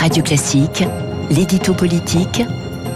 Radio Classique, l'édito politique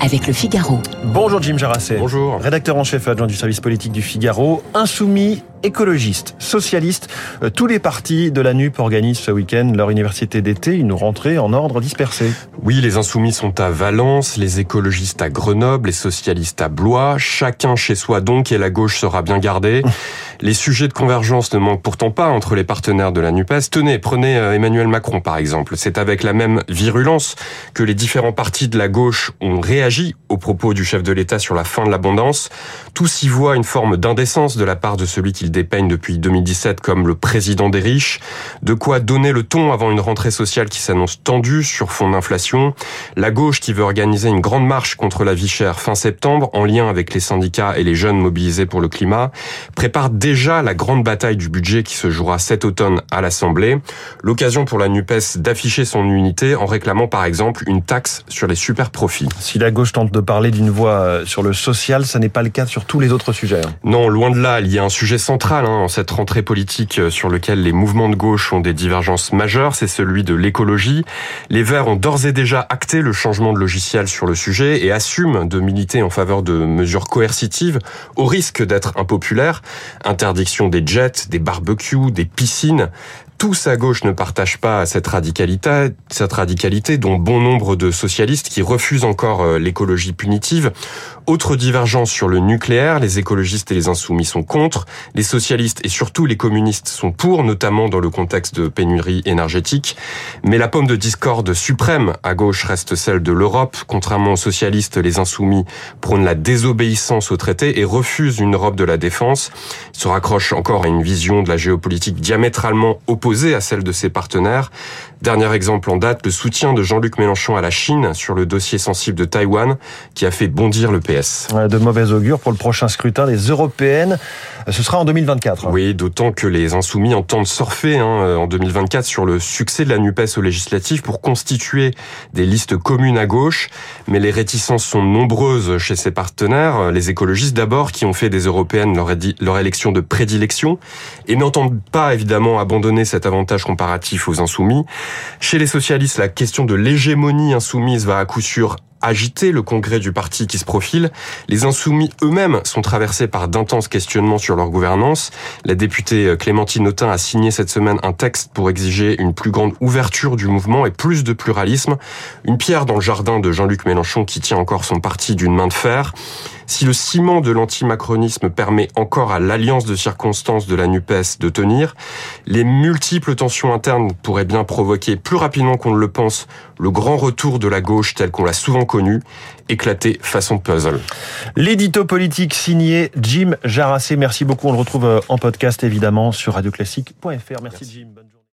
avec le Figaro. Bonjour Jim Jarassé. Bonjour. Rédacteur en chef adjoint du service politique du Figaro. Insoumis, écologistes, socialistes, euh, tous les partis de la NUP organisent ce week-end leur université d'été, une rentrée en ordre dispersé. Oui, les insoumis sont à Valence, les écologistes à Grenoble, les socialistes à Blois, chacun chez soi donc et la gauche sera bien gardée. Les sujets de convergence ne manquent pourtant pas entre les partenaires de la NUPES. Tenez, prenez euh, Emmanuel Macron par exemple. C'est avec la même virulence que les différents partis de la gauche ont réagi aux propos du chef de l'État sur la fin de l'abondance. Tous y voient une forme d'indécence de la part de celui qu'ils dépeignent depuis 2017 comme le président des riches. De quoi donner le ton avant une rentrée sociale qui s'annonce tendue sur fond d'inflation. La gauche qui veut organiser une grande marche contre la vie chère fin septembre en lien avec les syndicats et les jeunes mobilisés pour le climat prépare déjà la grande bataille du budget qui se jouera cet automne à l'Assemblée. L'occasion pour la NUPES d'afficher son unité en réclamant par exemple une taxe sur les super profits. Si la gauche tente de parler d'une voie euh, sur le social, ça n'est pas le cas sur tous les autres sujets. hein. Non, loin de là, il y a un sujet central hein, en cette rentrée politique euh, sur lequel les mouvements de gauche ont des divergences majeures, c'est celui de l'écologie. Les Verts ont d'ores et déjà acté le changement de logiciel sur le sujet et assument de militer en faveur de mesures coercitives au risque d'être impopulaires. Interdiction des jets, des barbecues, des piscines. Tous à gauche ne partagent pas cette radicalité, cette radicalité dont bon nombre de socialistes qui refusent encore euh, l'écologie punitive. Autre divergence sur le nucléaire, les écologistes et les insoumis sont contre, les socialistes et surtout les communistes sont pour, notamment dans le contexte de pénurie énergétique. Mais la pomme de discorde suprême à gauche reste celle de l'Europe. Contrairement aux socialistes, les insoumis prônent la désobéissance au traité et refusent une Europe de la défense. Ils se raccrochent encore à une vision de la géopolitique diamétralement opposée à celle de ses partenaires. Dernier exemple en date, le soutien de Jean-Luc Mélenchon à la Chine sur le dossier sensible de Taïwan qui a fait bondir le PS. De mauvais augure pour le prochain scrutin des européennes. Euh, Ce sera en 2024. Oui, d'autant que les insoumis entendent surfer hein, en 2024 sur le succès de la NUPES aux législatives pour constituer des listes communes à gauche. Mais les réticences sont nombreuses chez ses partenaires. Les écologistes d'abord, qui ont fait des européennes leur, leur élection de prédilection et n'entendent pas évidemment abandonner cet avantage comparatif aux insoumis. Chez les socialistes, la question de l'hégémonie insoumise va à coup sûr agiter le congrès du parti qui se profile. Les insoumis eux-mêmes sont traversés par d'intenses questionnements sur leur gouvernance. La députée Clémentine Autain a signé cette semaine un texte pour exiger une plus grande ouverture du mouvement et plus de pluralisme. Une pierre dans le jardin de Jean-Luc Mélenchon qui tient encore son parti d'une main de fer. Si le ciment de l'antimacronisme permet encore à l'alliance de circonstances de la NUPES de tenir, les multiples tensions internes pourraient bien provoquer plus rapidement qu'on ne le pense le grand retour de la gauche tel qu'on l'a souvent connu, éclater façon puzzle. L'édito politique signé Jim Jarassé. Merci beaucoup. On le retrouve euh, en podcast évidemment sur radioclassique.fr. Merci, Jim. Bonne.